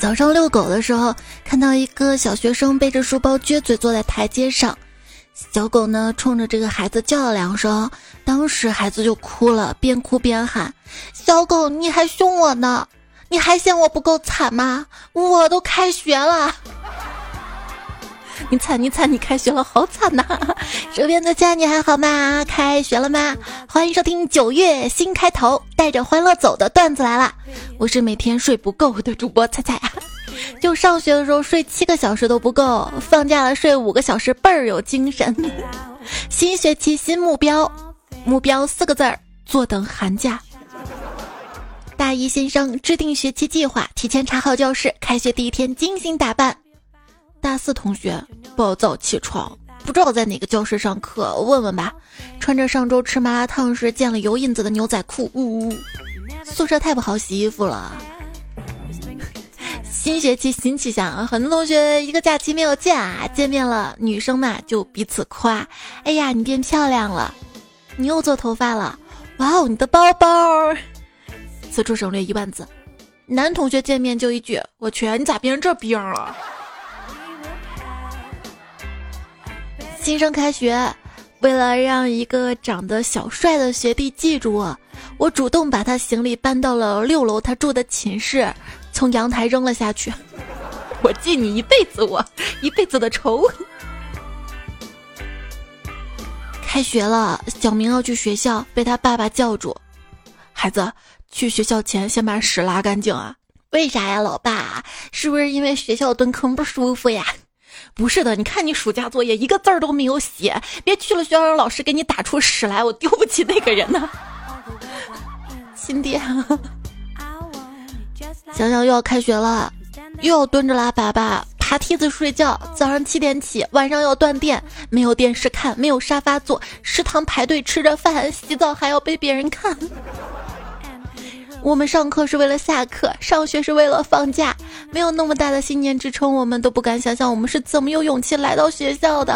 早上遛狗的时候，看到一个小学生背着书包撅嘴坐在台阶上，小狗呢冲着这个孩子叫了两声，当时孩子就哭了，边哭边喊：“小狗，你还凶我呢？你还嫌我不够惨吗？我都开学了。”你惨你惨，你开学了，好惨呐！这边的家你还好吗？开学了吗？欢迎收听九月新开头，带着欢乐走的段子来了。我是每天睡不够的主播菜菜啊，就上学的时候睡七个小时都不够，放假了睡五个小时倍儿有精神。新学期新目标，目标四个字儿：坐等寒假。大一新生制定学期计划，提前查好教室，开学第一天精心打扮。大四同学暴躁起床，不知道在哪个教室上课，问问吧。穿着上周吃麻辣烫时见了油印子的牛仔裤，呜呜。宿舍太不好洗衣服了。新学期新气象，很多同学一个假期没有见啊，见面了，女生嘛就彼此夸：“哎呀，你变漂亮了，你又做头发了，哇哦，你的包包。”此处省略一万字。男同学见面就一句：“我去，你咋变成这逼样了？”新生开学，为了让一个长得小帅的学弟记住我，我主动把他行李搬到了六楼他住的寝室，从阳台扔了下去。我记你一辈子，我一辈子的仇。开学了，小明要去学校，被他爸爸叫住：“孩子，去学校前先把屎拉干净啊！”为啥呀，老爸？是不是因为学校蹲坑不舒服呀？不是的，你看你暑假作业一个字儿都没有写，别去了学校让老师给你打出屎来，我丢不起那个人呢。亲爹，想想又要开学了，又要蹲着拉粑粑、爬梯子睡觉，早上七点起，晚上要断电，没有电视看，没有沙发坐，食堂排队吃着饭，洗澡还要被别人看。我们上课是为了下课，上学是为了放假，没有那么大的信念支撑，我们都不敢想象我们是怎么有勇气来到学校的。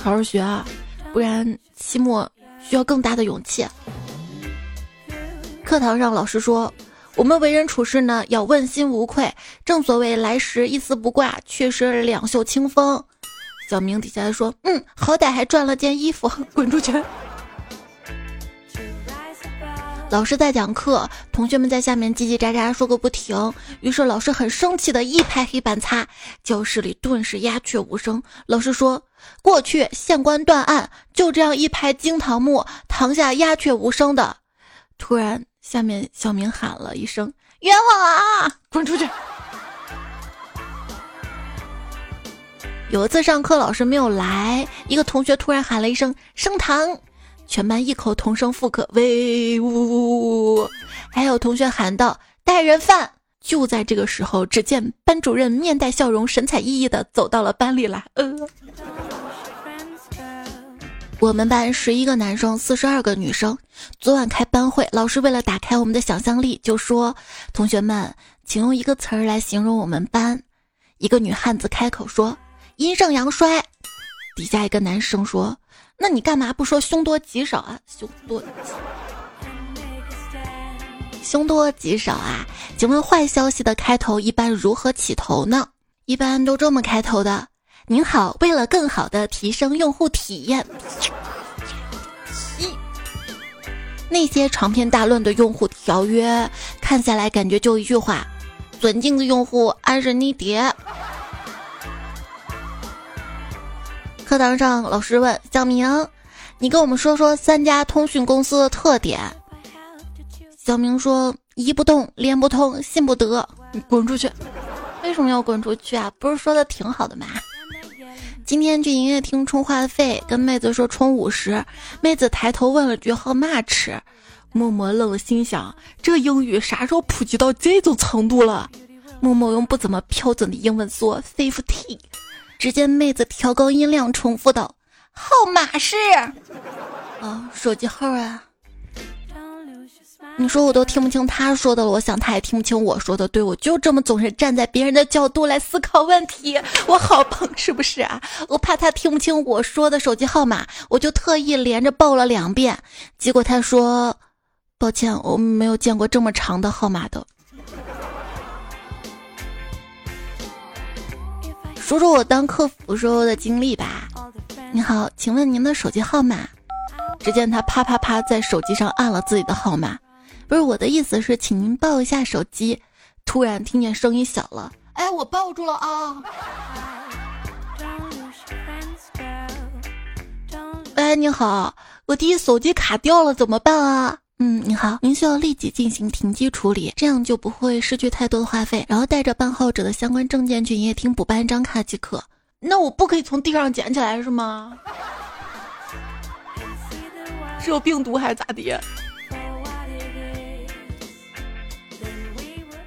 好好学啊，不然期末需要更大的勇气。课堂上老师说，我们为人处事呢要问心无愧，正所谓来时一丝不挂，去时两袖清风。小明底下说，嗯，好歹还赚了件衣服，滚出去。老师在讲课，同学们在下面叽叽喳喳说个不停。于是老师很生气的一拍黑板擦，教室里顿时鸦雀无声。老师说：“过去县官断案，就这样一拍惊堂木，堂下鸦雀无声的。”突然，下面小明喊了一声：“冤枉啊！滚出去！”有一次上课，老师没有来，一个同学突然喊了一声：“升堂！”全班异口同声复刻，威武！还有同学喊道：“带人犯！”就在这个时候，只见班主任面带笑容、神采奕奕的走到了班里来。呃，我们班十一个男生，四十二个女生。昨晚开班会，老师为了打开我们的想象力，就说：“同学们，请用一个词儿来形容我们班。”一个女汉子开口说：“阴盛阳衰。”底下一个男生说。那你干嘛不说凶多吉少啊？凶多凶多吉少啊？请问坏消息的开头一般如何起头呢？一般都这么开头的：您好，为了更好的提升用户体验，一那些长篇大论的用户条约看下来，感觉就一句话：尊敬的用户，安是你爹。课堂上，老师问小明：“你跟我们说说三家通讯公司的特点。”小明说：“一不动，连不通，信不得。”你滚出去！为什么要滚出去啊？不是说的挺好的吗？今天去营业厅充话费，跟妹子说充五十，妹子抬头问了句 “How much”，默默愣了，心想：这英语啥时候普及到这种程度了？默默用不怎么标准的英文说 “fifty”。只见妹子调高音量，重复道：“号码是……啊，手机号啊。”你说我都听不清他说的了，我想他也听不清我说的。对我就这么总是站在别人的角度来思考问题，我好棒，是不是啊？我怕他听不清我说的手机号码，我就特意连着报了两遍。结果他说：“抱歉，我没有见过这么长的号码的。”说说我当客服时候的经历吧。你好，请问您的手机号码？只见他啪啪啪在手机上按了自己的号码。不是我的意思是，请您抱一下手机。突然听见声音小了，哎，我抱住了啊！哎，你好，我弟手机卡掉了，怎么办啊？嗯，你好，您需要立即进行停机处理，这样就不会失去太多的话费。然后带着办号者的相关证件去营业厅补办一张卡即可。那我不可以从地上捡起来是吗？是有病毒还是咋的？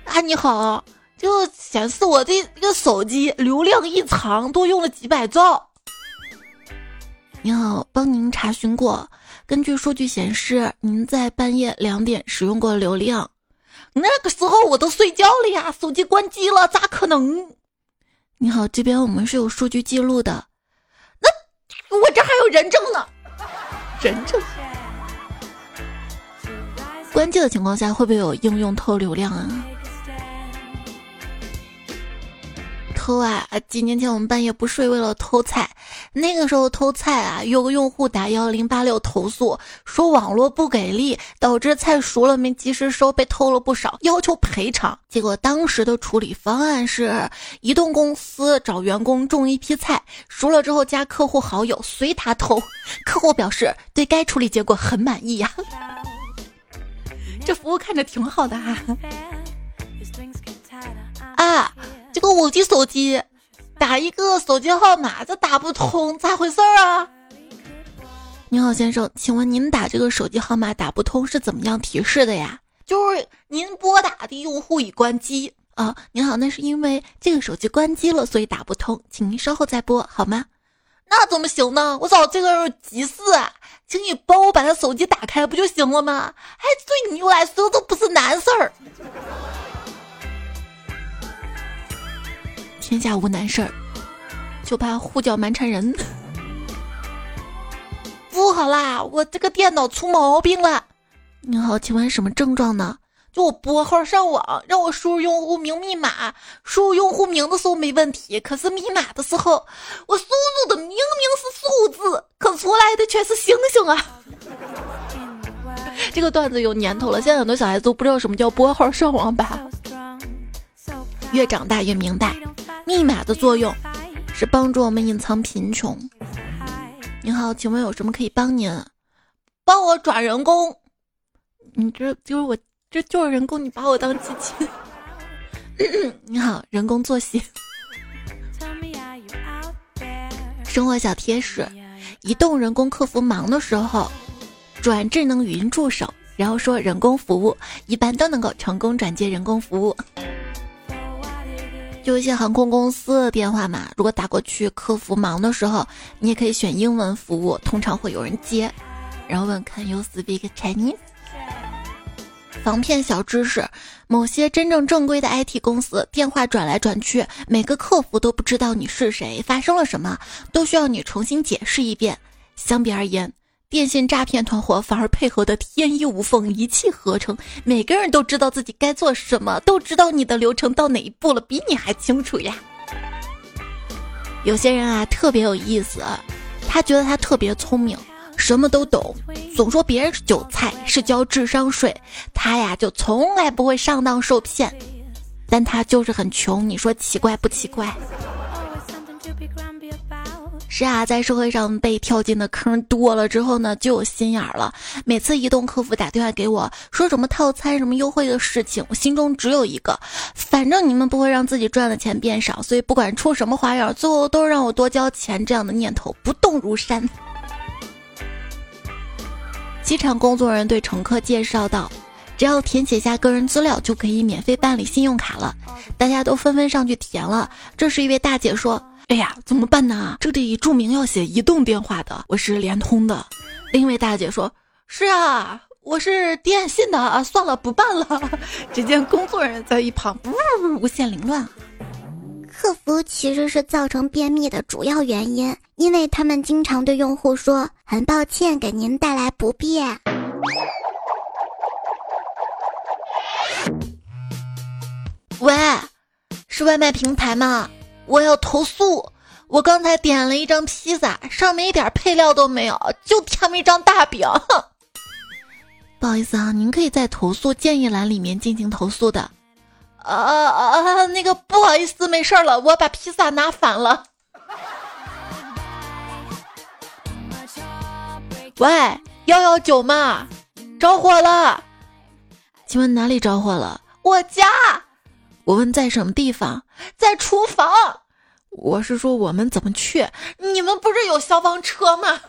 啊，你好，就显示我这这个手机流量异常，多用了几百兆。你好，帮您查询过，根据数据显示，您在半夜两点使用过流量，那个时候我都睡觉了呀，手机关机了，咋可能？你好，这边我们是有数据记录的，那我这还有人证呢，人证。关机的情况下会不会有应用偷流量啊？偷啊！几年前我们半夜不睡，为了偷菜。那个时候偷菜啊，有个用户打幺零八六投诉，说网络不给力，导致菜熟了没及时收，被偷了不少，要求赔偿。结果当时的处理方案是，移动公司找员工种一批菜，熟了之后加客户好友随他偷。客户表示对该处理结果很满意呀。这服务看着挺好的哈。啊。这个五 G 手机打一个手机号码，这打不通，咋回事儿啊？你好，先生，请问您打这个手机号码打不通是怎么样提示的呀？就是您拨打的用户已关机啊。您好，那是因为这个手机关机了，所以打不通，请您稍后再拨好吗？那怎么行呢？我找这个急事啊，请你帮我把他手机打开不就行了吗？哎，对你来说都不是难事儿。天下无难事儿，就怕呼叫蛮缠人。不好啦，我这个电脑出毛病了。你好，请问什么症状呢？就我拨号上网，让我输入用户名密码，输入用户名的时候没问题，可是密码的时候，我输入的明明是数字，可出来的却是星星啊！这个段子有年头了，现在很多小孩子都不知道什么叫拨号上网吧。越长大越明白。密码的作用是帮助我们隐藏贫穷。你好，请问有什么可以帮您？帮我转人工。你这就是我，这就是人工，你把我当机器。你好，人工作息。生活小贴士：移动人工客服忙的时候，转智能语音助手，然后说人工服务，一般都能够成功转接人工服务。就一些航空公司的电话嘛，如果打过去，客服忙的时候，你也可以选英文服务，通常会有人接，然后问 Can you speak Chinese？防骗小知识：某些真正正规的 IT 公司，电话转来转去，每个客服都不知道你是谁，发生了什么，都需要你重新解释一遍。相比而言。电信诈骗团伙反而配合的天衣无缝，一气呵成，每个人都知道自己该做什么，都知道你的流程到哪一步了，比你还清楚呀。有些人啊特别有意思，他觉得他特别聪明，什么都懂，总说别人是韭菜，是交智商税，他呀就从来不会上当受骗，但他就是很穷，你说奇怪不奇怪？是啊，在社会上被跳进的坑多了之后呢，就有心眼了。每次移动客服打电话给我，说什么套餐、什么优惠的事情，我心中只有一个：反正你们不会让自己赚的钱变少，所以不管出什么花样，最后都让我多交钱。这样的念头不动如山。机场工作人员对乘客介绍道：“只要填写下个人资料，就可以免费办理信用卡了。”大家都纷纷上去填了。这时一位大姐说。哎呀，怎么办呢？这里注明要写移动电话的，我是联通的。另一位大姐说：“是啊，我是电信的啊，算了，不办了。”只见工作人员在一旁呜无限凌乱。客服其实是造成便秘的主要原因，因为他们经常对用户说：“很抱歉给您带来不便。”喂，是外卖平台吗？我要投诉！我刚才点了一张披萨，上面一点配料都没有，就添了一张大饼。不好意思啊，您可以在投诉建议栏里面进行投诉的。啊啊，那个不好意思，没事了，我把披萨拿反了。喂，幺幺九吗，着火了，请问哪里着火了？我家。我问在什么地方？在厨房。我是说我们怎么去？你们不是有消防车吗？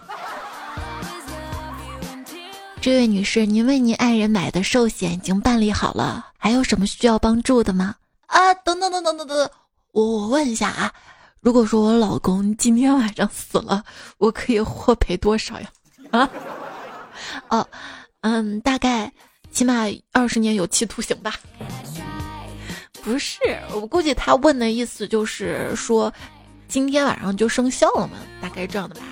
这位女士，您为您爱人买的寿险已经办理好了，还有什么需要帮助的吗？啊，等等等等等等，我我问一下啊，如果说我老公今天晚上死了，我可以获赔多少呀？啊，哦，嗯，大概起码二十年有期徒刑吧。不是，我估计他问的意思就是说，今天晚上就生效了嘛，大概这样的吧。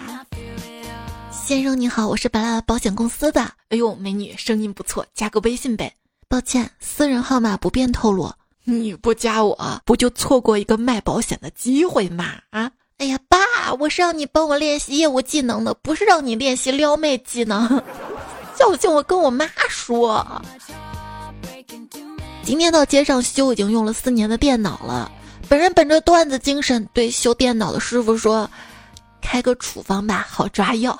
先生你好，我是白拉保险公司的。哎呦，美女，声音不错，加个微信呗。抱歉，私人号码不便透露。你不加我，不就错过一个卖保险的机会吗？啊！哎呀，爸，我是让你帮我练习业务技能的，不是让你练习撩妹技能。叫醒我跟我妈说。今天到街上修已经用了四年的电脑了，本人本着段子精神对修电脑的师傅说：“开个处方吧，好抓药。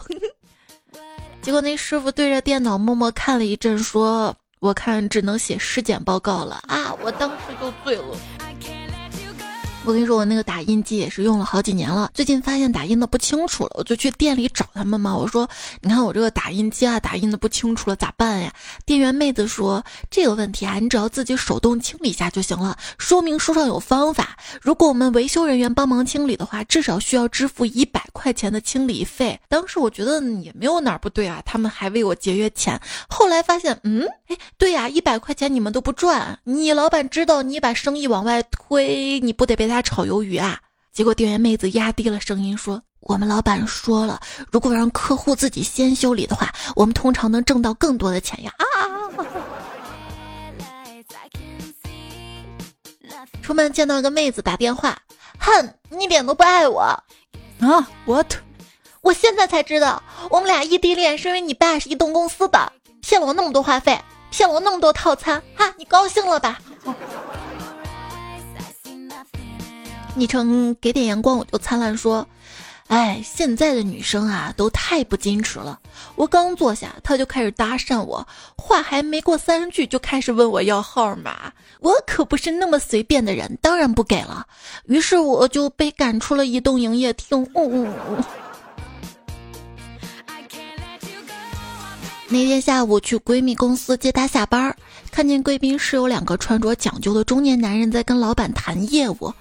”结果那师傅对着电脑默默看了一阵，说：“我看只能写尸检报告了啊！”我当时就醉了。我跟你说，我那个打印机也是用了好几年了，最近发现打印的不清楚了，我就去店里找他们嘛。我说：“你看我这个打印机啊，打印的不清楚了，咋办呀？”店员妹子说：“这个问题啊，你只要自己手动清理一下就行了。说明书上有方法。如果我们维修人员帮忙清理的话，至少需要支付一百块钱的清理费。”当时我觉得也没有哪儿不对啊，他们还为我节约钱。后来发现，嗯，哎，对呀，一百块钱你们都不赚，你老板知道你把生意往外推，你不得被他。炒鱿鱼啊！结果店员妹子压低了声音说：“我们老板说了，如果让客户自己先修理的话，我们通常能挣到更多的钱呀！”啊！出门见到一个妹子打电话，哼，你一点都不爱我啊！What？我现在才知道，我们俩异地恋是因为你爸是移动公司的，骗了我那么多话费，骗了我那么多套餐，哈，你高兴了吧？昵称给点阳光我就灿烂说，哎，现在的女生啊都太不矜持了。我刚坐下，他就开始搭讪我，话还没过三句就开始问我要号码。我可不是那么随便的人，当然不给了。于是我就被赶出了移动营业厅。那天下午去闺蜜公司接她下班，看见贵宾室有两个穿着讲究的中年男人在跟老板谈业务。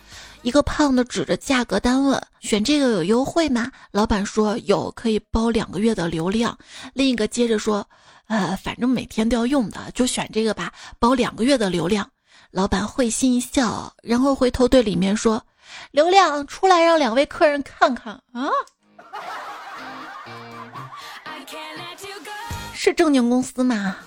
一个胖的指着价格单问：“选这个有优惠吗？”老板说：“有，可以包两个月的流量。”另一个接着说：“呃，反正每天都要用的，就选这个吧，包两个月的流量。”老板会心一笑，然后回头对里面说：“流量出来，让两位客人看看啊。”是正经公司吗？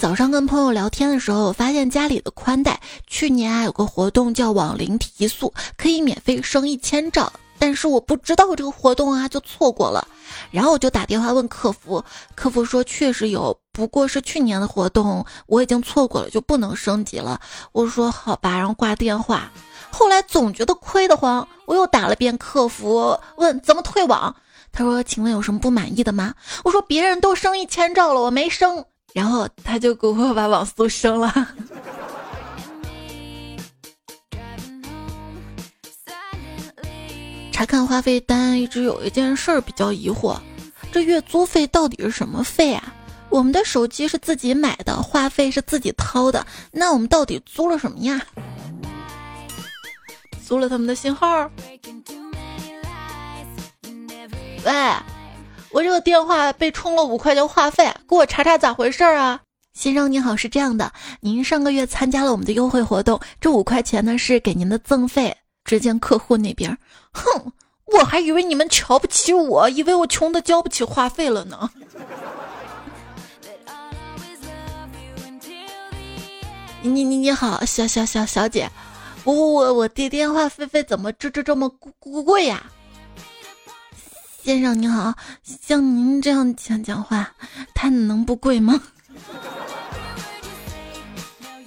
早上跟朋友聊天的时候，发现家里的宽带去年啊有个活动叫网龄提速，可以免费升一千兆，但是我不知道这个活动啊，就错过了。然后我就打电话问客服，客服说确实有，不过是去年的活动，我已经错过了，就不能升级了。我说好吧，然后挂电话。后来总觉得亏得慌，我又打了遍客服，问怎么退网。他说：“请问有什么不满意的吗？”我说：“别人都升一千兆了，我没升。”然后他就给我把网速升了。查看话费单，一直有一件事儿比较疑惑：这月租费到底是什么费啊？我们的手机是自己买的，话费是自己掏的，那我们到底租了什么呀？租了他们的信号？喂？我这个电话被充了五块钱话费，给我查查咋回事啊？先生您好，是这样的，您上个月参加了我们的优惠活动，这五块钱呢是给您的赠费。只见客户那边，哼，我还以为你们瞧不起我，以为我穷的交不起话费了呢。你你你好，小小小小姐，我我我的电话费费怎么这这这么贵呀？先生您好，像您这样讲讲话，他能不贵吗？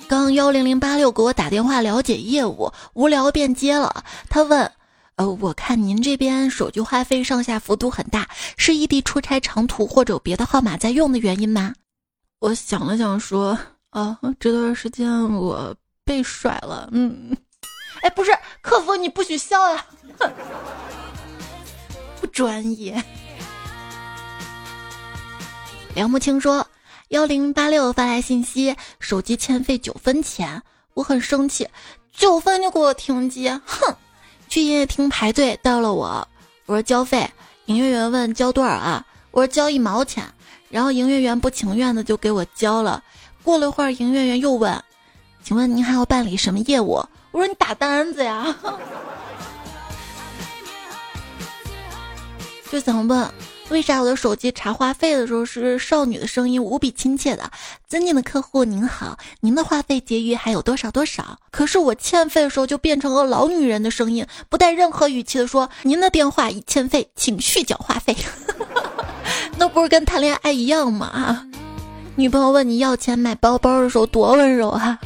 刚幺零零八六给我打电话了解业务，无聊便接了。他问：“呃，我看您这边手机话费上下幅度很大，是异地出差长途或者有别的号码在用的原因吗？”我想了想说：“啊，这段时间我被甩了。”嗯，哎，不是，客服你不许笑呀，不专业。梁木青说。幺零八六发来信息，手机欠费九分钱，我很生气，九分就给我停机，哼！去营业厅排队，到了我，我说交费，营业员问交多少啊？我说交一毛钱，然后营业员不情愿的就给我交了。过了一会儿，营业员又问，请问您还要办理什么业务？我说你打单子呀，就想问。为啥我的手机查话费的时候是少女的声音，无比亲切的？尊敬的客户您好，您的话费结余还有多少多少？可是我欠费的时候就变成了老女人的声音，不带任何语气的说：“您的电话已欠费，请续缴话费。”那不是跟谈恋爱一样吗？女朋友问你要钱买包包的时候多温柔啊！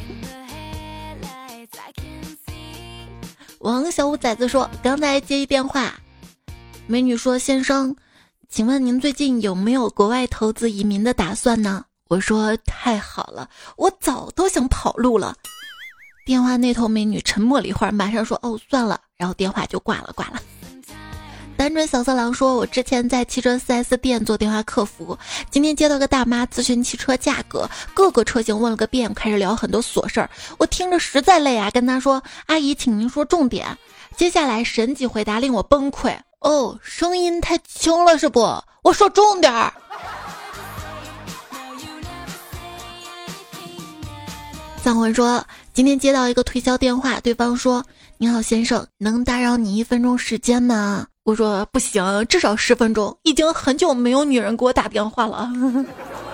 王小五崽子说：“刚才接一电话，美女说先生。”请问您最近有没有国外投资移民的打算呢？我说太好了，我早都想跑路了。电话那头美女沉默了一会儿，马上说：“哦，算了。”然后电话就挂了，挂了。单纯小色狼说：“我之前在汽车 4S 店做电话客服，今天接到个大妈咨询汽车价格，各个车型问了个遍，开始聊很多琐事儿，我听着实在累啊，跟她说：‘阿姨，请您说重点。’接下来神级回答令我崩溃。”哦，声音太轻了是不？我说重点儿。藏文说，今天接到一个推销电话，对方说：“你好，先生，能打扰你一分钟时间吗？”我说：“不行，至少十分钟。”已经很久没有女人给我打电话了。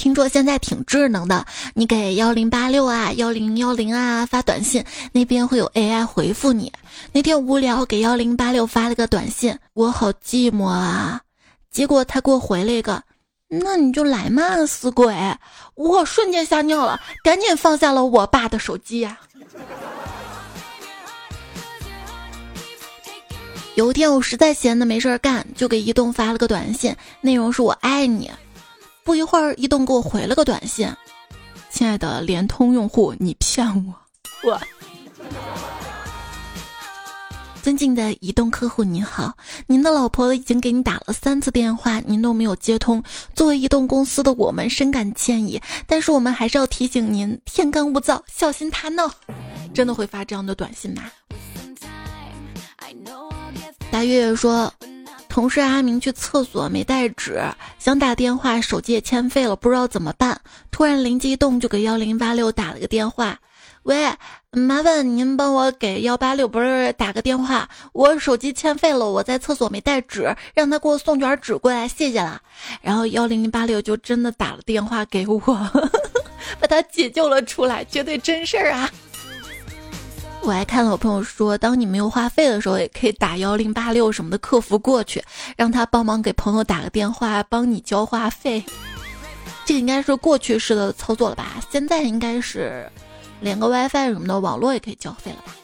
听说现在挺智能的，你给幺零八六啊、幺零幺零啊发短信，那边会有 AI 回复你。那天无聊给幺零八六发了个短信，我好寂寞啊，结果他给我回了一个，那你就来嘛，死鬼！我瞬间吓尿了，赶紧放下了我爸的手机呀。有一天我实在闲的没事儿干，就给移动发了个短信，内容是我爱你。不一会儿，移动给我回了个短信：“亲爱的联通用户，你骗我！”我，尊敬的移动客户您好，您的老婆已经给你打了三次电话，您都没有接通。作为移动公司的我们深感歉意，但是我们还是要提醒您：天干物燥，小心他闹。真的会发这样的短信吗？大月月说。同事阿明去厕所没带纸，想打电话，手机也欠费了，不知道怎么办。突然灵机一动，就给幺零八六打了个电话：“喂，麻烦您帮我给幺八六不是打个电话，我手机欠费了，我在厕所没带纸，让他给我送卷纸过来，谢谢了。”然后幺零八六就真的打了电话给我，把他解救了出来，绝对真事儿啊！我还看了我朋友说，当你没有话费的时候，也可以打幺零八六什么的客服过去，让他帮忙给朋友打个电话，帮你交话费。这个应该是过去式的操作了吧？现在应该是连个 WiFi 什么的，网络也可以交费了吧？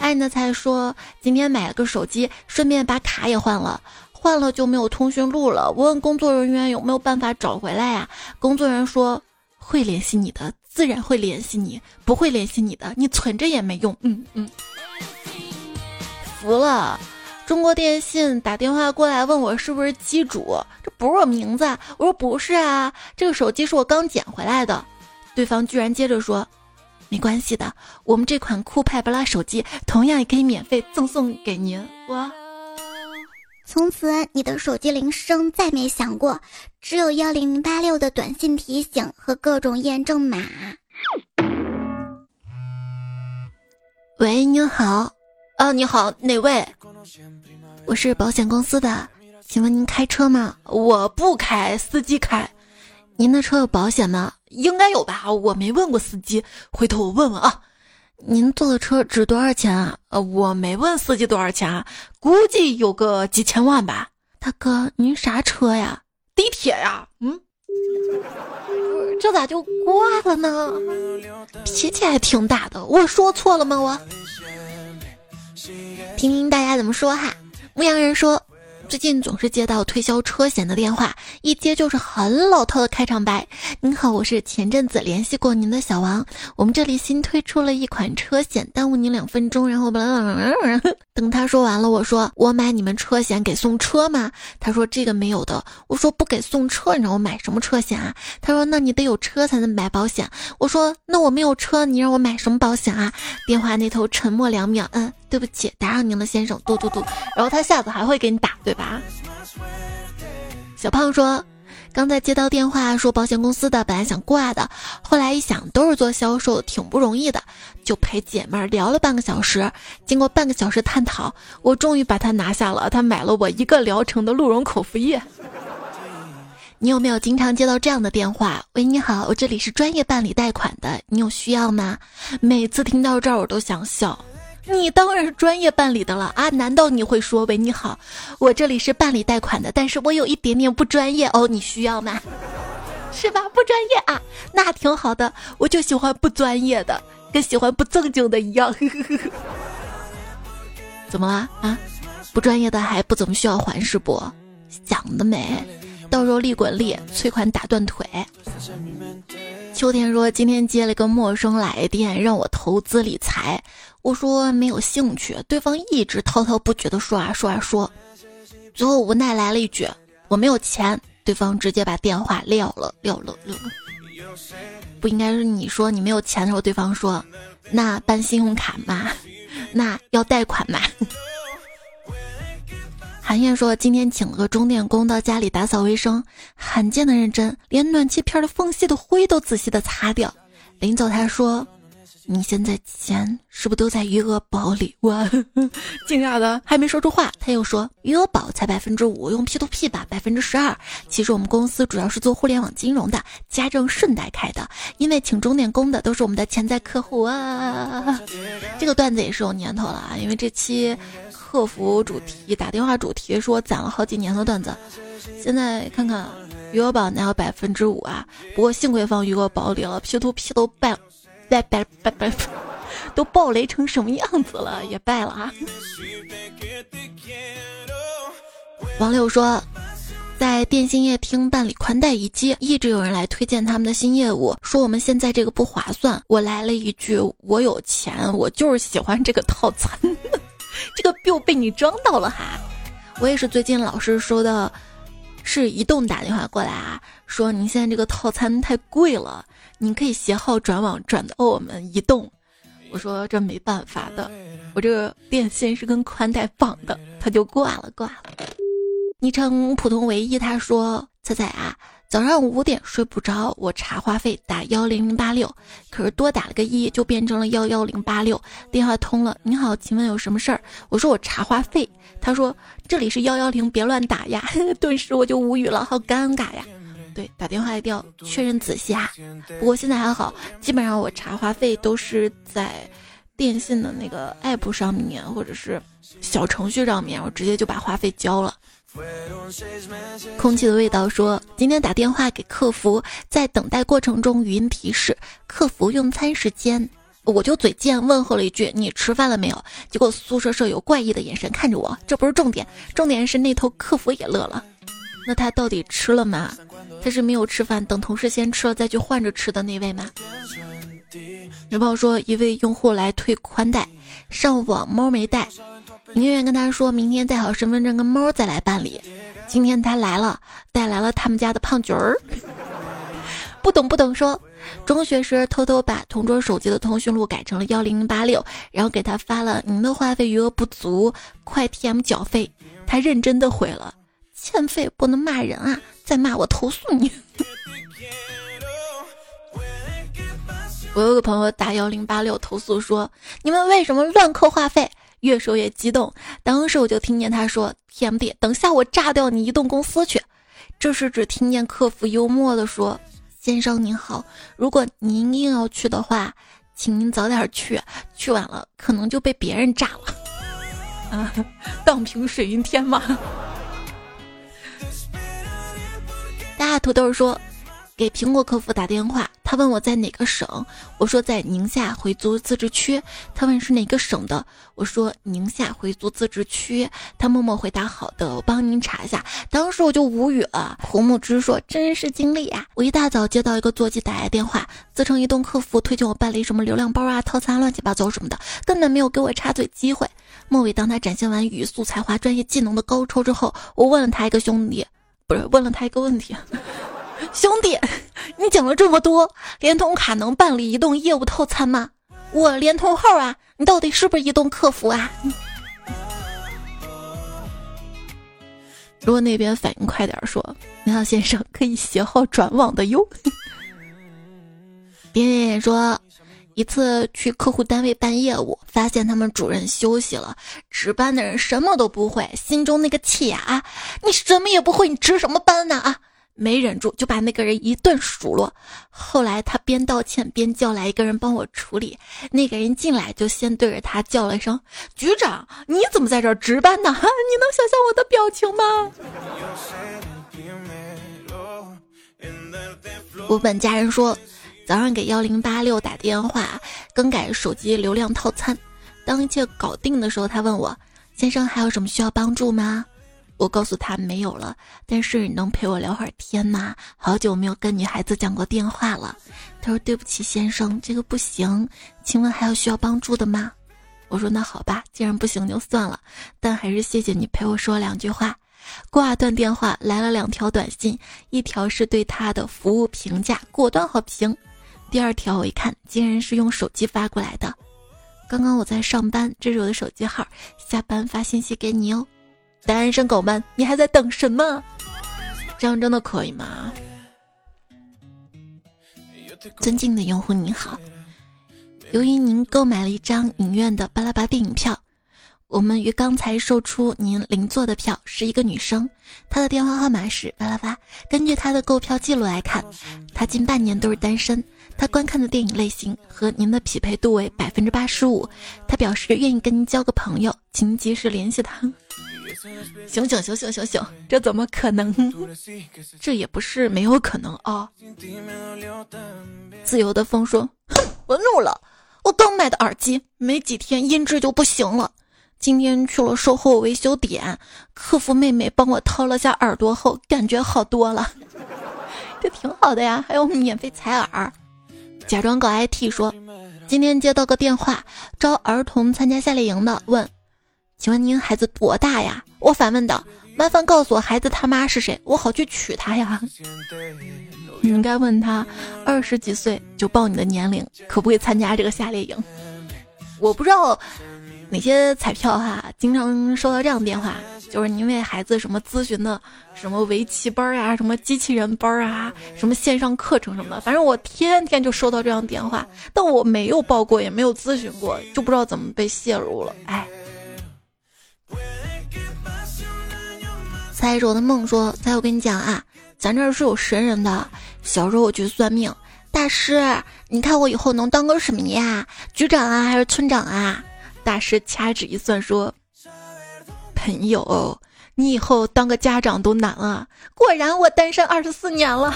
爱的才说今天买了个手机，顺便把卡也换了，换了就没有通讯录了。我问工作人员有没有办法找回来呀？工作人员说会联系你的。自然会联系你，不会联系你的，你存着也没用。嗯嗯，服了。中国电信打电话过来问我是不是机主，这不是我名字。我说不是啊，这个手机是我刚捡回来的。对方居然接着说，没关系的，我们这款酷派布拉手机同样也可以免费赠送给您。我。从此，你的手机铃声再没响过，只有幺零零八六的短信提醒和各种验证码。喂，你好，啊，你好，哪位？我是保险公司的，请问您开车吗？我不开，司机开。您的车有保险吗？应该有吧，我没问过司机，回头我问问啊。您坐的车值多少钱啊？呃，我没问司机多少钱啊，估计有个几千万吧。大哥，您啥车呀？地铁呀。嗯，这咋就挂了呢？脾气还挺大的，我说错了吗？我听听大家怎么说哈。牧羊人说。最近总是接到推销车险的电话，一接就是很老套的开场白。您好，我是前阵子联系过您的小王，我们这里新推出了一款车险，耽误您两分钟。然后等他说完了，我说我买你们车险给送车吗？他说这个没有的。我说不给送车，你让我买什么车险啊？他说那你得有车才能买保险。我说那我没有车，你让我买什么保险啊？电话那头沉默两秒，嗯。对不起，打扰您了，先生。嘟嘟嘟，然后他下次还会给你打，对吧？小胖说，刚才接到电话说保险公司的，本来想挂的，后来一想都是做销售，挺不容易的，就陪姐妹聊了半个小时。经过半个小时探讨，我终于把他拿下了。他买了我一个疗程的鹿茸口服液。你有没有经常接到这样的电话？喂，你好，我这里是专业办理贷款的，你有需要吗？每次听到这儿，我都想笑。你当然是专业办理的了啊！难道你会说：“喂，你好，我这里是办理贷款的，但是我有一点点不专业哦，你需要吗？是吧？不专业啊，那挺好的，我就喜欢不专业的，跟喜欢不正经的一样。怎么了啊？不专业的还不怎么需要还是不？想得美！到时候利滚利，催款打断腿。秋天说今天接了个陌生来电，让我投资理财。我说没有兴趣，对方一直滔滔不绝的说啊说啊说，最后无奈来了一句我没有钱，对方直接把电话撂了撂了撂了。不应该是你说你没有钱的时候，对方说那办信用卡吗？那要贷款吗？韩燕说：“今天请了个钟点工到家里打扫卫生，罕见的认真，连暖气片的缝隙的灰都仔细的擦掉。临走，他说：‘你现在钱是不是都在余额宝里？’哇，惊讶的还没说出话，他又说：‘余额宝才百分之五，用 P to P 吧，百分之十二。其实我们公司主要是做互联网金融的，家政顺带开的，因为请钟点工的都是我们的潜在客户啊。’这个段子也是有年头了啊，因为这期。”客服主题打电话主题说攒了好几年的段子，现在看看余额宝哪有百分之五啊？不过幸亏放余额宝里了，P to P 都败，败败败败，都暴雷成什么样子了？也败了啊！王六说，在电信业厅办理宽带一机，一直有人来推荐他们的新业务，说我们现在这个不划算。我来了一句，我有钱，我就是喜欢这个套餐。这个又被你装到了哈！我也是最近老是收到，是移动打电话过来啊，说您现在这个套餐太贵了，您可以携号转网转到我们移动。我说这没办法的，我这个电信是跟宽带绑的，他就挂了挂了。昵称普通唯一，他说彩彩啊。早上五点睡不着，我查话费打幺零零八六，可是多打了个一就变成了幺幺零八六。电话通了，你好，请问有什么事儿？我说我查话费，他说这里是幺幺零，别乱打呀。顿时我就无语了，好尴尬呀。对，打电话一定要确认仔细啊。不过现在还好，基本上我查话费都是在电信的那个 app 上面或者是小程序上面，我直接就把话费交了。空气的味道说：“今天打电话给客服，在等待过程中语音提示客服用餐时间，我就嘴贱问候了一句：‘你吃饭了没有？’结果宿舍舍友怪异的眼神看着我，这不是重点，重点是那头客服也乐了。那他到底吃了吗？他是没有吃饭，等同事先吃了再去换着吃的那位吗？”女朋友说：“一位用户来退宽带，上网猫没带。”营业员跟他说：“明天带好身份证跟猫再来办理。”今天他来了，带来了他们家的胖橘儿。不懂不懂，说中学时偷偷把同桌手机的通讯录改成了幺零零八六，然后给他发了“您的话费余额不足，快 TM 缴费。”他认真的回了：“欠费不能骂人啊，再骂我投诉你。”我有个朋友打幺零八六投诉说：“你们为什么乱扣话费？”越说越激动，当时我就听见他说：“TMD，等下我炸掉你移动公司去。”这时只听见客服幽默的说：“先生您好，如果您硬要去的话，请您早点去，去晚了可能就被别人炸了。啊，荡平水云天嘛。大土豆说。给苹果客服打电话，他问我在哪个省，我说在宁夏回族自治区。他问是哪个省的，我说宁夏回族自治区。他默默回答好的，我帮您查一下。当时我就无语了。胡木之说真是经历呀，我一大早接到一个座机打来电话，自称移动客服推荐我办理什么流量包啊、套餐乱七八糟什么的，根本没有给我插嘴机会。末尾当他展现完语速、才华、专业技能的高超之后，我问了他一个兄弟，不是问了他一个问题。兄弟，你讲了这么多，联通卡能办理移动业务套餐吗？我联通号啊，你到底是不是移动客服啊？如果那边反应快点，说，你好先生可以携号转网的哟。点点点说，一次去客户单位办业务，发现他们主任休息了，值班的人什么都不会，心中那个气呀啊！你什么也不会，你值什么班呢啊？没忍住就把那个人一顿数落。后来他边道歉边叫来一个人帮我处理。那个人进来就先对着他叫了一声：“局长，你怎么在这儿值班呢？” 你能想象我的表情吗？我本家人说，早上给幺零八六打电话更改手机流量套餐。当一切搞定的时候，他问我：“先生还有什么需要帮助吗？”我告诉他没有了，但是你能陪我聊会儿天吗？好久没有跟女孩子讲过电话了。他说：“对不起，先生，这个不行。请问还有需要帮助的吗？”我说：“那好吧，既然不行就算了，但还是谢谢你陪我说两句话。”挂断电话，来了两条短信，一条是对他的服务评价，果断好评。第二条我一看，竟然是用手机发过来的。刚刚我在上班，这是我的手机号，下班发信息给你哦。单身狗们，你还在等什么？这样真的可以吗？尊敬的用户您好，由于您购买了一张影院的巴拉巴电影票，我们于刚才售出您邻座的票，是一个女生，她的电话号码是巴拉巴。根据她的购票记录来看，她近半年都是单身。她观看的电影类型和您的匹配度为百分之八十五。她表示愿意跟您交个朋友，请您及时联系她。醒醒醒醒醒醒！这怎么可能？这也不是没有可能啊！自由的风说：“哼，我怒了！我刚买的耳机没几天音质就不行了。今天去了售后维修点，客服妹妹帮我掏了下耳朵后，感觉好多了。这挺好的呀，还有免费采耳。”假装搞 IT 说：“今天接到个电话，招儿童参加夏令营的，问。”请问您孩子多大呀？我反问道。麻烦告诉我孩子他妈是谁，我好去娶她呀。你应该问他，二十几岁就报你的年龄，可不可以参加这个夏令营？我不知道哪些彩票哈，经常收到这样的电话，就是您为孩子什么咨询的，什么围棋班啊，什么机器人班啊，什么线上课程什么的，反正我天天就收到这样电话，但我没有报过，也没有咨询过，就不知道怎么被泄露了，哎。猜着我的梦说：“猜我跟你讲啊，咱这儿是有神人的。小时候我去算命，大师，你看我以后能当个什么呀？局长啊，还是村长啊？”大师掐指一算说：“朋友，你以后当个家长都难啊。”果然，我单身二十四年了，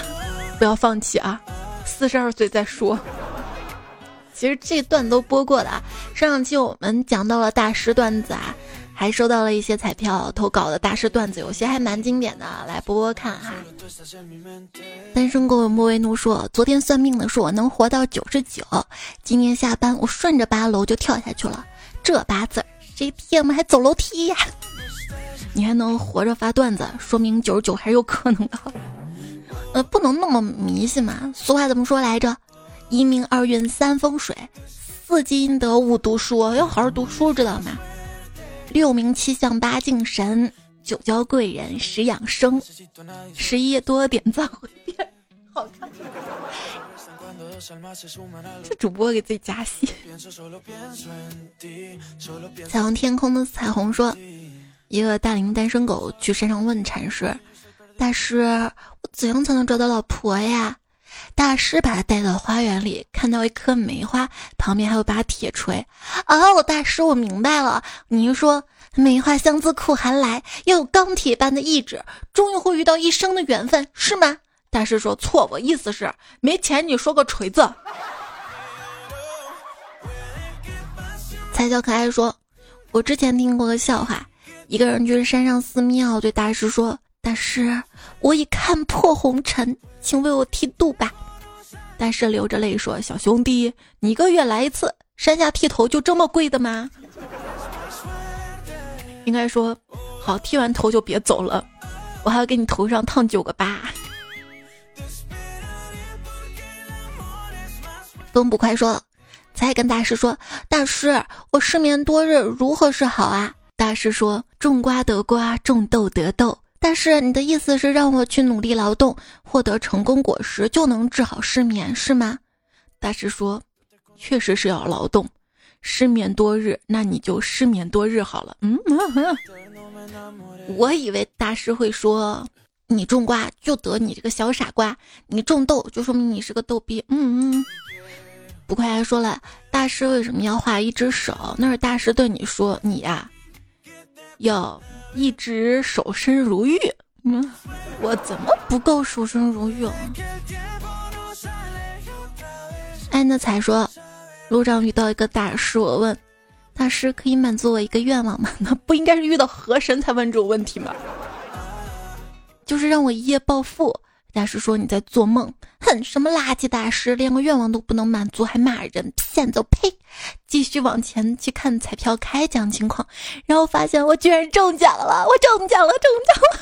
不要放弃啊！四十二岁再说。其实这段都播过的，上上期我们讲到了大师段子啊。还收到了一些彩票投稿的大师段子，有些还蛮经典的，来播播看哈。单身狗莫为奴说：“昨天算命的说我能活到九十九，今天下班我顺着八楼就跳下去了，这八字谁贴吗？还走楼梯呀？你还能活着发段子，说明九十九还是有可能的。呃，不能那么迷信嘛。俗话怎么说来着？一命二运三风水，四积阴德五读书，要好好读书，知道吗？”六名七相八敬神，九交贵人十养生，十一多点赞回变，好看。这主播给自己加戏。彩虹天空的彩虹说：“一个大龄单身狗去山上问禅师，大师，我怎样才能找到老婆呀？”大师把他带到花园里，看到一棵梅花，旁边还有把铁锤。哦，大师，我明白了，您说梅花香自苦寒来，又有钢铁般的意志，终于会遇到一生的缘分，是吗？大师说错，我意思是没钱，你说个锤子。彩小可爱说，我之前听过个笑话，一个人去山上寺庙，对大师说：“大师，我已看破红尘，请为我剃度吧。”大师流着泪说：“小兄弟，你一个月来一次，山下剃头就这么贵的吗？”应该说，好剃完头就别走了，我还要给你头上烫九个疤。风不快说，才跟大师说：“大师，我失眠多日，如何是好啊？”大师说：“种瓜得瓜，种豆得豆。”但是，你的意思是让我去努力劳动，获得成功果实，就能治好失眠，是吗？大师说：“确实是要劳动，失眠多日，那你就失眠多日好了。”嗯，我以为大师会说。你种瓜就得你这个小傻瓜，你种豆就说明你是个逗逼。嗯嗯，不快还说了，大师为什么要画一只手？那是大师对你说，你呀，要一直守身如玉。嗯，我怎么不够守身如玉了？哎，那才说，路上遇到一个大师，我问大师可以满足我一个愿望吗？那不应该是遇到河神才问这种问题吗？就是让我一夜暴富。大师说你在做梦，哼，什么垃圾大师，连个愿望都不能满足，还骂人，骗子，呸！继续往前去看彩票开奖情况，然后发现我居然中奖了，我中奖了，中奖了！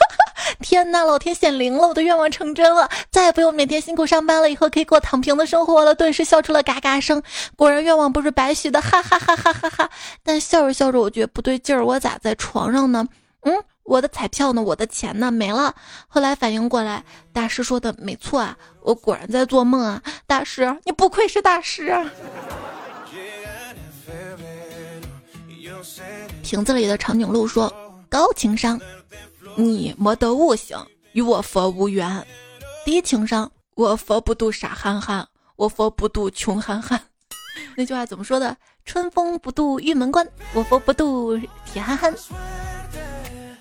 天呐，老天显灵了，我的愿望成真了，再也不用每天辛苦上班了，以后可以过躺平的生活了。顿时笑出了嘎嘎声，果然愿望不是白许的，哈哈哈哈哈哈！但笑着笑着，我觉得不对劲儿，我咋在床上呢？嗯。我的彩票呢？我的钱呢？没了。后来反应过来，大师说的没错啊，我果然在做梦啊！大师，你不愧是大师啊！瓶子里的长颈鹿说：“高情商，你没得悟性，与我佛无缘；低情商，我佛不渡傻憨憨，我佛不渡穷憨憨。”那句话怎么说的？春风不度玉门关，我佛不渡铁憨憨。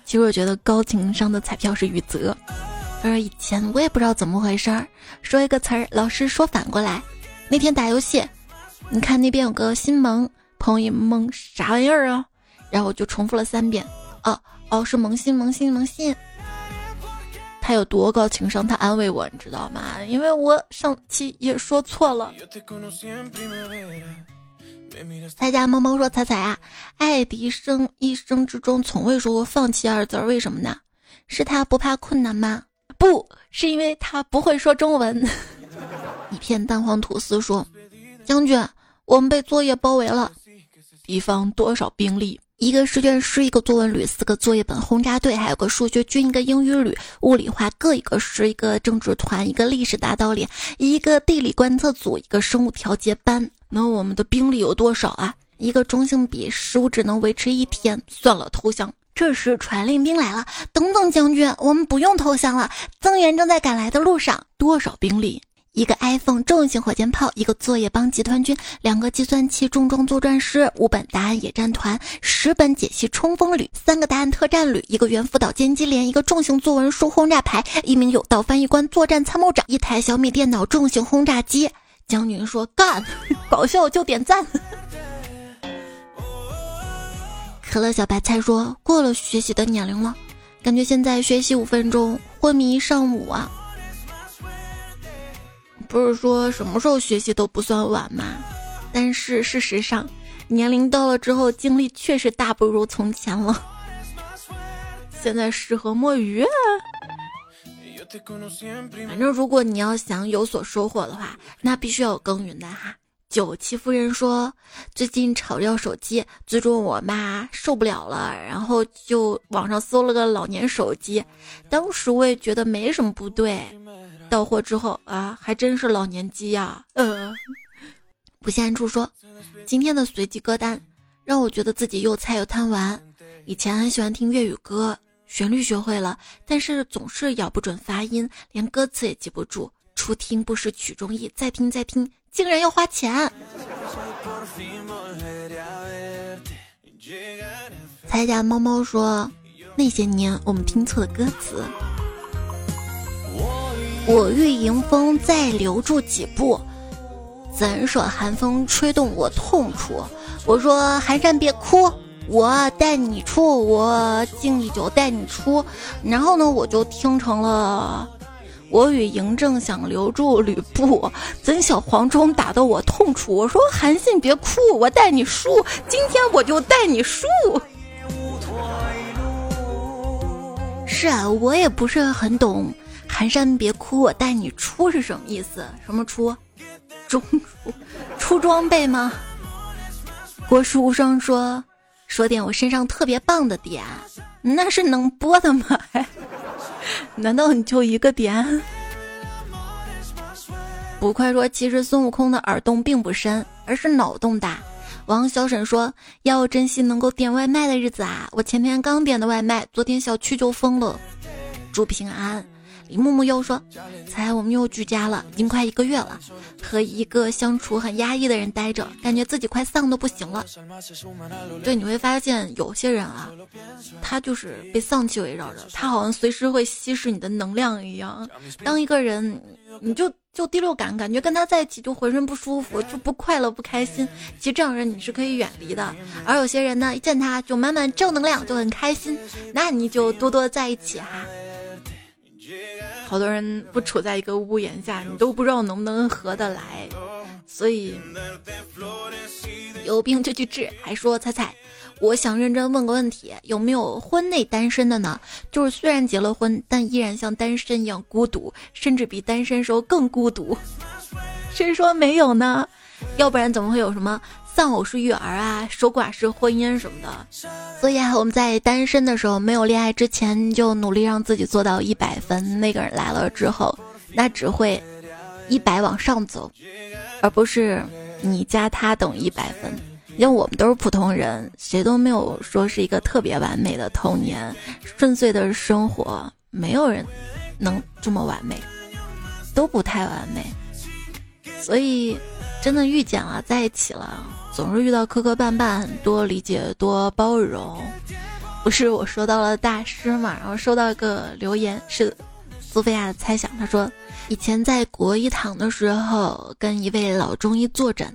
其实我觉得高情商的彩票是雨泽，他说以前我也不知道怎么回事儿，说一个词儿，老师说反过来。那天打游戏，你看那边有个新萌，朋友一萌啥玩意儿啊？然后我就重复了三遍，哦哦，是萌新萌新萌新。他有多高情商？他安慰我，你知道吗？因为我上期也说错了。彩家猫猫说：“彩彩啊，爱迪生一生之中从未说过放弃二字，为什么呢？是他不怕困难吗？不是因为他不会说中文。”一片蛋黄吐司说：“将军，我们被作业包围了，敌方多少兵力？一个试卷师，一个作文旅，四个作业本，轰炸队，还有个数学军，一个英语旅，物理化各一个师，一个政治团，一个历史大道理，一个地理观测组，一个生物调节班。”那我们的兵力有多少啊？一个中性笔，食物只能维持一天。算了，投降。这时传令兵来了，等等，将军，我们不用投降了，增援正在赶来的路上。多少兵力？一个 iPhone 重型火箭炮，一个作业帮集团军，两个计算器重装作战师，五本答案野战团，十本解析冲锋旅，三个答案特战旅，一个猿辅导歼击连，一个重型作文书轰炸排，一名有道翻译官，作战参谋长，一台小米电脑，重型轰炸机。将军说：“干，搞笑就点赞。”可乐小白菜说：“过了学习的年龄了，感觉现在学习五分钟，昏迷一上午啊。”不是说什么时候学习都不算晚吗？但是事实上，年龄到了之后，精力确实大不如从前了。现在适合摸鱼。反正如果你要想有所收获的话，那必须要耕耘的哈。九七夫人说，最近炒掉手机，最终我妈受不了了，然后就网上搜了个老年手机。当时我也觉得没什么不对，到货之后啊，还真是老年机呀。呃，不限处说，今天的随机歌单让我觉得自己又菜又贪玩。以前很喜欢听粤语歌。旋律学会了，但是总是咬不准发音，连歌词也记不住。初听不识曲中意，再听再听竟然要花钱。才家猫猫说：“那些年我们听错的歌词，我欲迎风再留住几步，怎舍寒风吹动我痛处？我说寒山别哭，我带你出，我敬一酒带你出。然后呢，我就听成了。”我与嬴政想留住吕布，怎想黄忠打得我痛处。我说韩信别哭，我带你输。今天我就带你输。是啊，我也不是很懂“寒山别哭，我带你出”是什么意思？什么出？中出？出装备吗？郭书生说：“说点我身上特别棒的点，那是能播的吗？” 难道你就一个点？捕快说，其实孙悟空的耳洞并不深，而是脑洞大。王小沈说，要珍惜能够点外卖的日子啊！我前天刚点的外卖，昨天小区就封了。祝平安。李木木又说：“猜我们又居家了，已经快一个月了，和一个相处很压抑的人待着，感觉自己快丧的不行了。”对，你会发现有些人啊，他就是被丧气围绕着，他好像随时会稀释你的能量一样。当一个人，你就就第六感，感觉跟他在一起就浑身不舒服，就不快乐不开心。其实这样人你是可以远离的，而有些人呢，一见他就满满正能量，就很开心，那你就多多在一起哈。好多人不处在一个屋檐下，你都不知道能不能合得来，所以有病就去治。还说猜猜，我想认真问个问题，有没有婚内单身的呢？就是虽然结了婚，但依然像单身一样孤独，甚至比单身时候更孤独。谁说没有呢？要不然怎么会有什么？丧偶式育儿啊，守寡式婚姻什么的，所以啊，我们在单身的时候，没有恋爱之前，就努力让自己做到一百分。那个人来了之后，那只会一百往上走，而不是你加他等于一百分。因为我们都是普通人，谁都没有说是一个特别完美的童年，顺遂的生活，没有人能这么完美，都不太完美。所以，真的遇见了，在一起了。总是遇到磕磕绊绊，多理解多包容。不是我说到了大师嘛，然后收到一个留言是苏菲亚的猜想，他说以前在国医堂的时候跟一位老中医坐诊，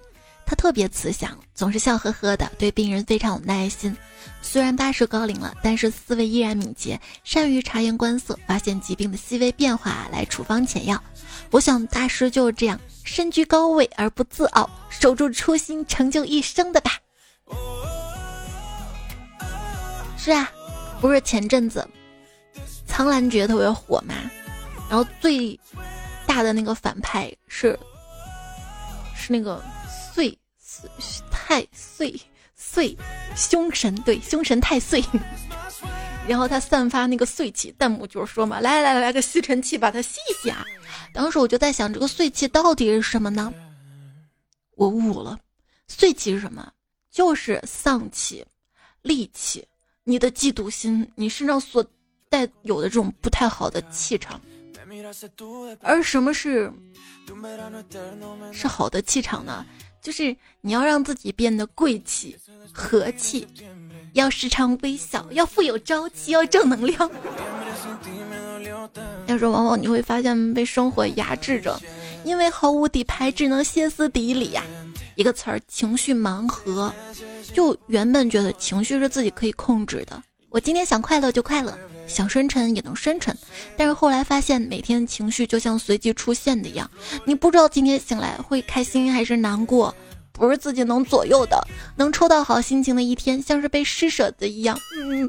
他特别慈祥，总是笑呵呵的，对病人非常有耐心。虽然八十高龄了，但是思维依然敏捷，善于察言观色，发现疾病的细微变化来处方解药。我想大师就是这样。身居高位而不自傲，守住初心，成就一生的吧。是啊，不是前阵子苍兰诀特别火嘛？然后最大的那个反派是是那个太岁岁凶神，对，凶神太岁。然后他散发那个碎气，弹幕就是说嘛，来来来来个吸尘器把它吸一下！当时我就在想，这个碎气到底是什么呢？我悟了，碎气是什么？就是丧气、戾气，你的嫉妒心，你身上所带有的这种不太好的气场。而什么是是好的气场呢？就是你要让自己变得贵气、和气。要时常微笑，要富有朝气，要正能量。要是往往你会发现被生活压制着，因为毫无底牌，只能歇斯底里呀。一个词儿，情绪盲盒。就原本觉得情绪是自己可以控制的，我今天想快乐就快乐，想深沉也能深沉。但是后来发现，每天情绪就像随机出现的一样，你不知道今天醒来会开心还是难过。不是自己能左右的，能抽到好心情的一天，像是被施舍的一样。嗯，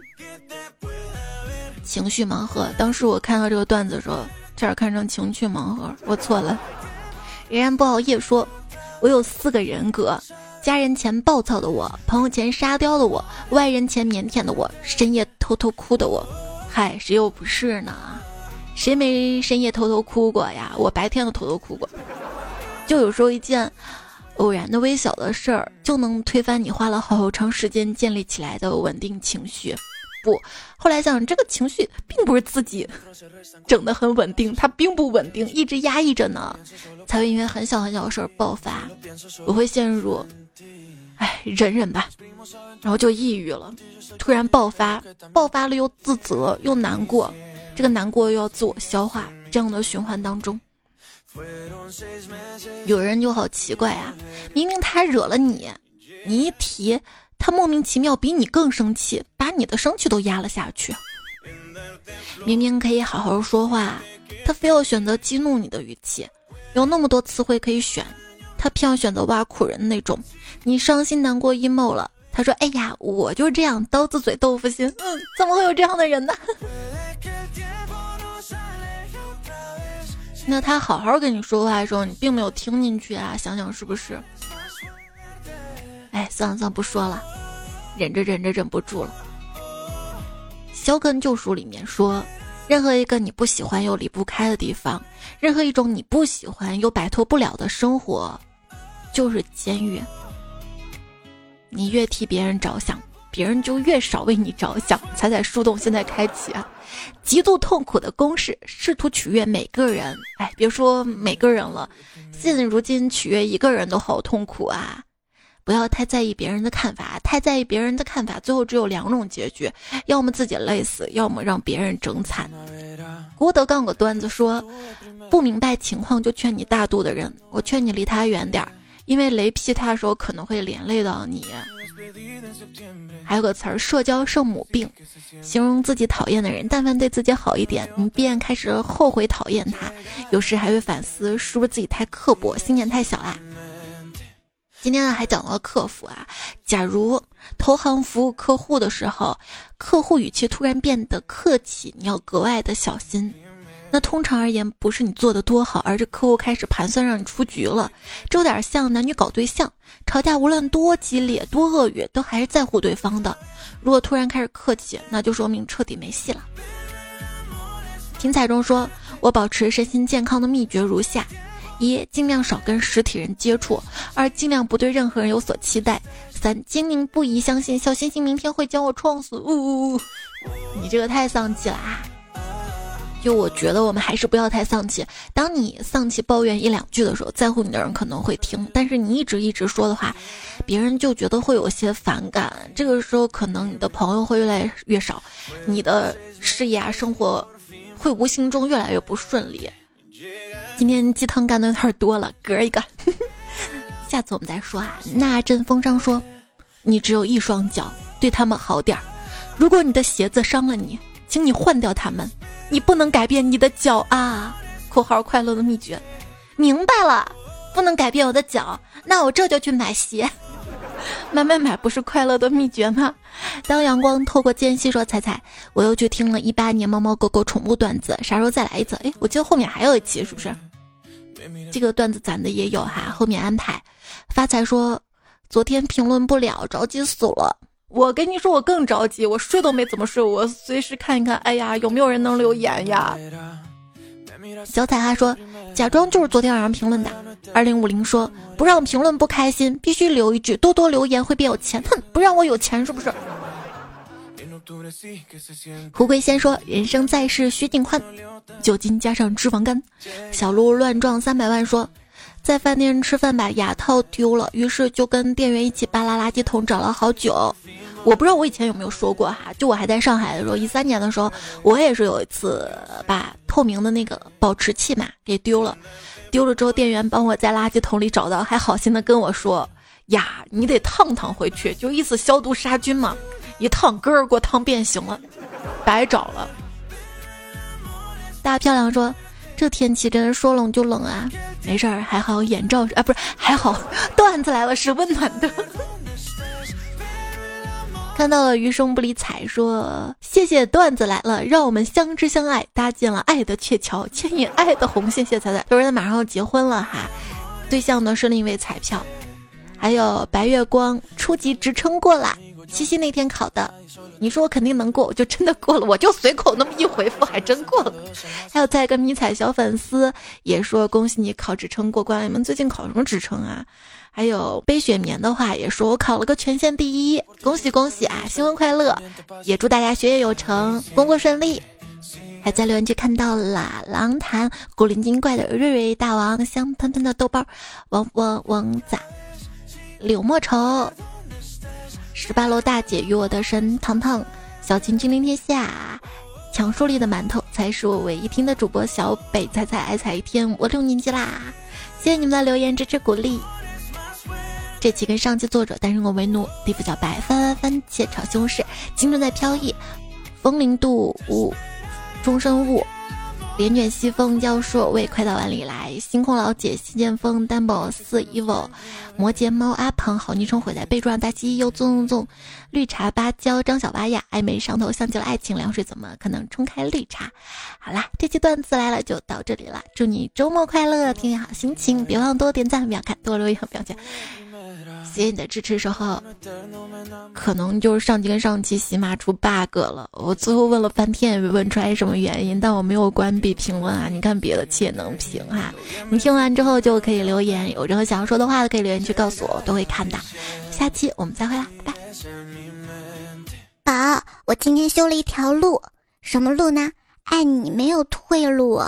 情绪盲盒。当时我看到这个段子说，差点看成情趣盲盒，我错了。仍然不熬夜说，我有四个人格：家人前暴躁的我，朋友前沙雕的我，外人前腼腆的我，深夜偷偷哭的我。嗨，谁又不是呢？谁没深夜偷偷哭过呀？我白天都偷偷哭过。就有时候一件。偶然的微小的事儿就能推翻你花了好长时间建立起来的稳定情绪，不，后来想这个情绪并不是自己整的很稳定，它并不稳定，一直压抑着呢，才会因为很小很小的事儿爆发。我会陷入，哎，忍忍吧，然后就抑郁了，突然爆发，爆发了又自责又难过，这个难过又要自我消化，这样的循环当中。有人就好奇怪啊，明明他惹了你，你一提他莫名其妙比你更生气，把你的生气都压了下去。明明可以好好说话，他非要选择激怒你的语气。有那么多词汇可以选，他偏要选择挖苦人那种。你伤心难过 emo 了，他说：“哎呀，我就这样，刀子嘴豆腐心。”嗯，怎么会有这样的人呢？那他好好跟你说话的时候，你并没有听进去啊？想想是不是？哎，算了算了，不说了，忍着忍着忍不住了。《肖根救赎》里面说，任何一个你不喜欢又离不开的地方，任何一种你不喜欢又摆脱不了的生活，就是监狱。你越替别人着想。别人就越少为你着想。彩彩树洞现在开启啊！极度痛苦的公式，试图取悦每个人。哎，别说每个人了，现如今取悦一个人都好痛苦啊！不要太在意别人的看法，太在意别人的看法，最后只有两种结局：要么自己累死，要么让别人整惨。郭德纲有个段子说：不明白情况就劝你大度的人，我劝你离他远点儿，因为雷劈他的时候可能会连累到你。还有个词儿“社交圣母病”，形容自己讨厌的人，但凡对自己好一点，你便开始后悔讨厌他。有时还会反思，是不是自己太刻薄，心眼太小啦？今天呢，还讲了客服啊。假如投行服务客户的时候，客户语气突然变得客气，你要格外的小心。那通常而言，不是你做的多好，而是客户开始盘算让你出局了。这有点像男女搞对象，吵架无论多激烈、多恶语，都还是在乎对方的。如果突然开始客气，那就说明彻底没戏了。听彩中说，我保持身心健康的秘诀如下：一、尽量少跟实体人接触；二、尽量不对任何人有所期待；三、坚定不移相信小星星明天会将我撞死。呜呜呜，你这个太丧气了啊！就我觉得我们还是不要太丧气。当你丧气抱怨一两句的时候，在乎你的人可能会听；但是你一直一直说的话，别人就觉得会有些反感。这个时候可能你的朋友会越来越少，你的事业啊、生活会无形中越来越不顺利。今天鸡汤干的有点多了，嗝一个。下次我们再说啊。那阵风声说，你只有一双脚，对他们好点儿。如果你的鞋子伤了你。请你换掉他们，你不能改变你的脚啊！（括号快乐的秘诀）明白了，不能改变我的脚，那我这就去买鞋。买买买，不是快乐的秘诀吗？当阳光透过间隙说：“彩彩，我又去听了一八年猫猫狗狗宠物段子，啥时候再来一次？”哎，我记得后面还有一期，是不是？这个段子咱的也有哈，后面安排。发财说：“昨天评论不了，着急死了。”我跟你说，我更着急，我睡都没怎么睡，我随时看一看，哎呀，有没有人能留言呀？小彩哈说，假装就是昨天晚上评论的。二零五零说，不让评论不开心，必须留一句，多多留言会变有钱。哼，不让我有钱是不是？胡桂先说，人生在世须尽欢，酒精加上脂肪肝。小鹿乱撞三百万说。在饭店吃饭把牙套丢了，于是就跟店员一起扒拉垃圾桶找了好久。我不知道我以前有没有说过哈，就我还在上海的时候，一三年的时候，我也是有一次把透明的那个保持器嘛给丢了，丢了之后店员帮我在垃圾桶里找到，还好心的跟我说呀，你得烫烫回去，就意思消毒杀菌嘛，一烫根儿给我烫变形了，白找了。大漂亮说。这天气真是说冷就冷啊！没事儿，还好眼罩啊，不是还好，段子来了是温暖的。看到了余生不理睬说谢谢段子来了，让我们相知相爱，搭建了爱的鹊桥，牵引爱的红线。谢谢彩彩，说他马上要结婚了哈，对象呢是另一位彩票，还有白月光初级职称过啦。七夕那天考的，你说我肯定能过，我就真的过了，我就随口那么一回复，还真过了。还有再一个迷彩小粉丝也说恭喜你考职称过关，你们最近考什么职称啊？还有悲雪眠的话也说我考了个全县第一，恭喜恭喜啊，新婚快乐，也祝大家学业有成，工作顺利。还在留言区看到了狼潭古灵精怪的瑞瑞大王，香喷喷的豆包，王王王仔，柳莫愁。十八楼大姐与我的神糖糖，小晴君临天下，强树立的馒头才是我唯一听的主播小北彩彩爱彩一天，我六年级啦！谢谢你们的留言支持鼓励。这期跟上期作者单身狗为奴，地府小白翻翻番茄炒西红柿，青春在飘逸，风铃度雾，终身雾。连卷西风教硕为快到碗里来，星空老姐西剑锋单宝四 evil，摩羯猫阿鹏好昵称毁在备注上，大西又纵纵绿茶芭蕉张小巴呀，暧昧上头像极了爱情凉水，怎么可能冲开绿茶？好啦，这期段子来了就到这里了，祝你周末快乐，天天好心情，别忘多点赞、秒看、多留言、秒赞。谢谢你的支持，时候可能就是上期跟上期喜马出 bug 了，我最后问了半天也没问出来什么原因，但我没有关闭评论啊，你看别的期也能评哈，你听完之后就可以留言，有任何想要说的话都可以留言区告诉我，我都会看的。下期我们再会啦，拜拜。宝，我今天修了一条路，什么路呢？爱你没有退路。